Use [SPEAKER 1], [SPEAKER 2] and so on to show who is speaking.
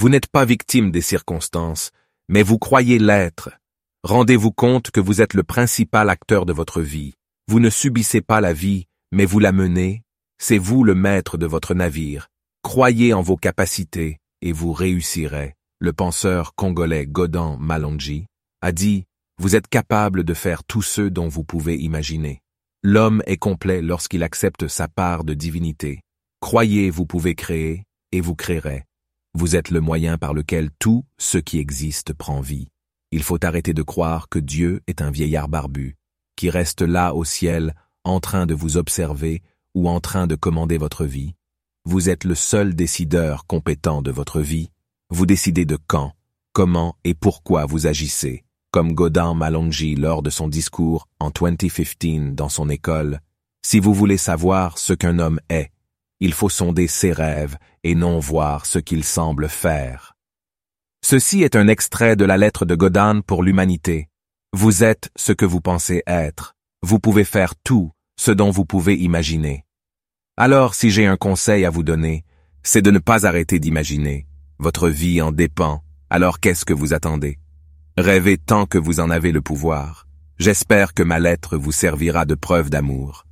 [SPEAKER 1] Vous n'êtes pas victime des circonstances, mais vous croyez l'être. Rendez-vous compte que vous êtes le principal acteur de votre vie. Vous ne subissez pas la vie, mais vous la menez. C'est vous le maître de votre navire. Croyez en vos capacités et vous réussirez. Le penseur congolais Godan Malonji a dit Vous êtes capable de faire tout ce dont vous pouvez imaginer. L'homme est complet lorsqu'il accepte sa part de divinité. Croyez, vous pouvez créer, et vous créerez. Vous êtes le moyen par lequel tout ce qui existe prend vie. Il faut arrêter de croire que Dieu est un vieillard barbu, qui reste là au ciel, en train de vous observer ou en train de commander votre vie. Vous êtes le seul décideur compétent de votre vie. Vous décidez de quand, comment et pourquoi vous agissez, comme Godin Malonji lors de son discours en 2015 dans son école. Si vous voulez savoir ce qu'un homme est, il faut sonder ses rêves et non voir ce qu'il semble faire. Ceci est un extrait de la lettre de Godin pour l'humanité. Vous êtes ce que vous pensez être. Vous pouvez faire tout ce dont vous pouvez imaginer. Alors, si j'ai un conseil à vous donner, c'est de ne pas arrêter d'imaginer. Votre vie en dépend. Alors qu'est-ce que vous attendez? Rêvez tant que vous en avez le pouvoir. J'espère que ma lettre vous servira de preuve d'amour.